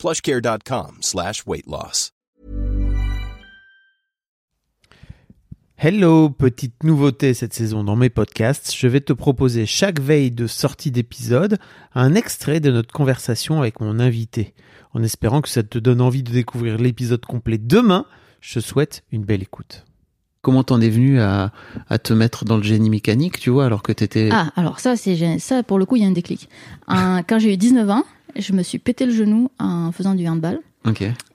plushcare.com slash weight loss. Hello, petite nouveauté cette saison dans mes podcasts. Je vais te proposer chaque veille de sortie d'épisode un extrait de notre conversation avec mon invité. En espérant que ça te donne envie de découvrir l'épisode complet demain, je te souhaite une belle écoute. Comment t'en es venu à, à, te mettre dans le génie mécanique, tu vois, alors que t'étais... Ah, alors ça, c'est ça pour le coup, il y a un déclic. Un, quand j'ai eu 19 ans, je me suis pété le genou en faisant du handball.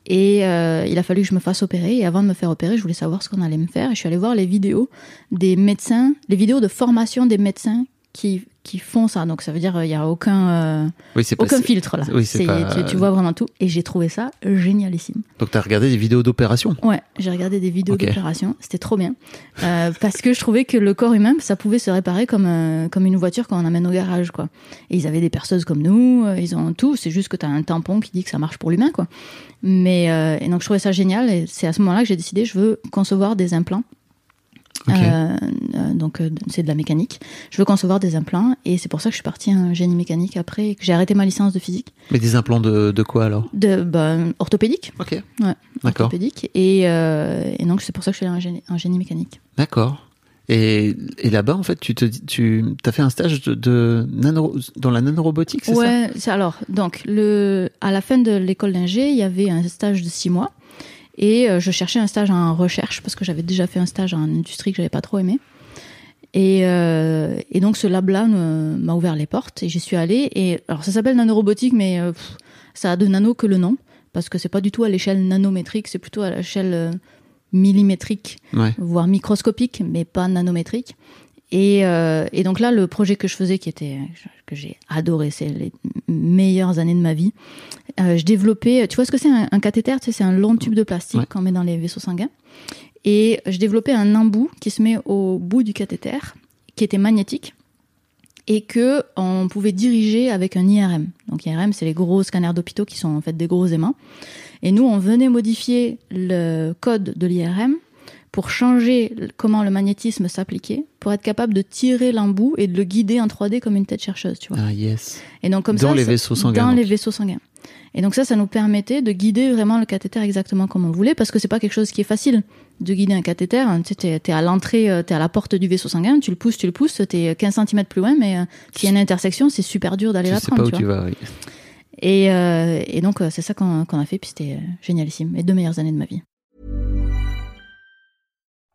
Et euh, il a fallu que je me fasse opérer. Et avant de me faire opérer, je voulais savoir ce qu'on allait me faire. Et je suis allée voir les vidéos des médecins, les vidéos de formation des médecins qui, qui font ça. Donc ça veut dire il n'y a aucun, euh, Oui, c'est aucun pas- filtre là. oui, c'est pas- tu, tu vois vraiment tout. Et j'ai trouvé ça génialissime. Donc t'as regardé des vidéos d'opération? Ouais, j'ai regardé des vidéos Ok. d'opération. C'était trop bien. Euh, parce que je trouvais que le corps humain, ça pouvait se réparer comme, euh, comme une voiture quand on amène au garage. quoi. Et ils avaient des perceuses comme nous. euh, Ils ont tout. C'est juste que tu as un tampon qui dit que ça marche pour l'humain. quoi. Mais euh, et donc je trouvais ça génial. Et c'est à ce moment-là que j'ai décidé, je veux concevoir des implants. Euh, euh, donc euh, c'est de la mécanique. Je veux concevoir des implants et c'est pour ça que je suis partie en génie mécanique après et que j'ai arrêté ma licence de physique, Mais des implants de, de quoi alors? De bah, orthopédique. Ok. Ouais, D'accord. orthopédique. Et, euh, et donc c'est pour ça que je suis allée en génie, en génie mécanique. D'accord. Et, et là-bas, en fait, tu te tu as fait un stage de, de nano, dans la nanorobotique, c'est ça? Ouais, alors donc le à la fin de l'école d'ingé, il y avait un stage de six mois et euh, je cherchais un stage en recherche parce que j'avais déjà fait un stage en industrie que j'avais pas trop aimé. Et, euh, et donc ce lab-là m'a ouvert les portes et j'y suis allée. Et alors ça s'appelle nanorobotique, mais euh, pff, ça a de nano que le nom parce que c'est pas du tout à l'échelle nanométrique, c'est plutôt à l'échelle millimétrique Ouais. voire microscopique, mais pas nanométrique. Et, euh, et donc là, le projet que je faisais, qui était que j'ai adoré, c'est les meilleures années de ma vie. euh, je développais, tu vois ce que c'est un, un cathéter Tu sais, c'est un long tube de plastique Ouais. qu'on met dans les vaisseaux sanguins. Et je développais un embout qui se met au bout du cathéter, qui était magnétique et que on pouvait diriger avec un IRM. Donc IRM, c'est les gros scanners d'hôpitaux qui sont en fait des gros aimants. Et nous, on venait modifier le code de l'IRM pour changer comment le magnétisme s'appliquait, pour être capable de tirer l'embout et de le guider en 3D comme une tête chercheuse, tu vois. Ah, yes. Et donc comme Dans ça, les vaisseaux sanguins, Dans donc. les vaisseaux sanguins. Et donc ça, ça nous permettait de guider vraiment le cathéter exactement comme on voulait, parce que c'est pas quelque chose qui est facile de guider un cathéter. hein. Tu sais, t'es, à l'entrée, euh, t'es à la porte du vaisseau sanguin, tu le pousses, tu le pousses, t'es 15 cm plus loin, mais euh, s'il y a une intersection, c'est super dur d'aller la sais pas prendre. où tu vois. vas, oui. Et, euh, et donc c'est ça qu'on, a fait, puis c'était génialissime. Les deux meilleures années de ma vie.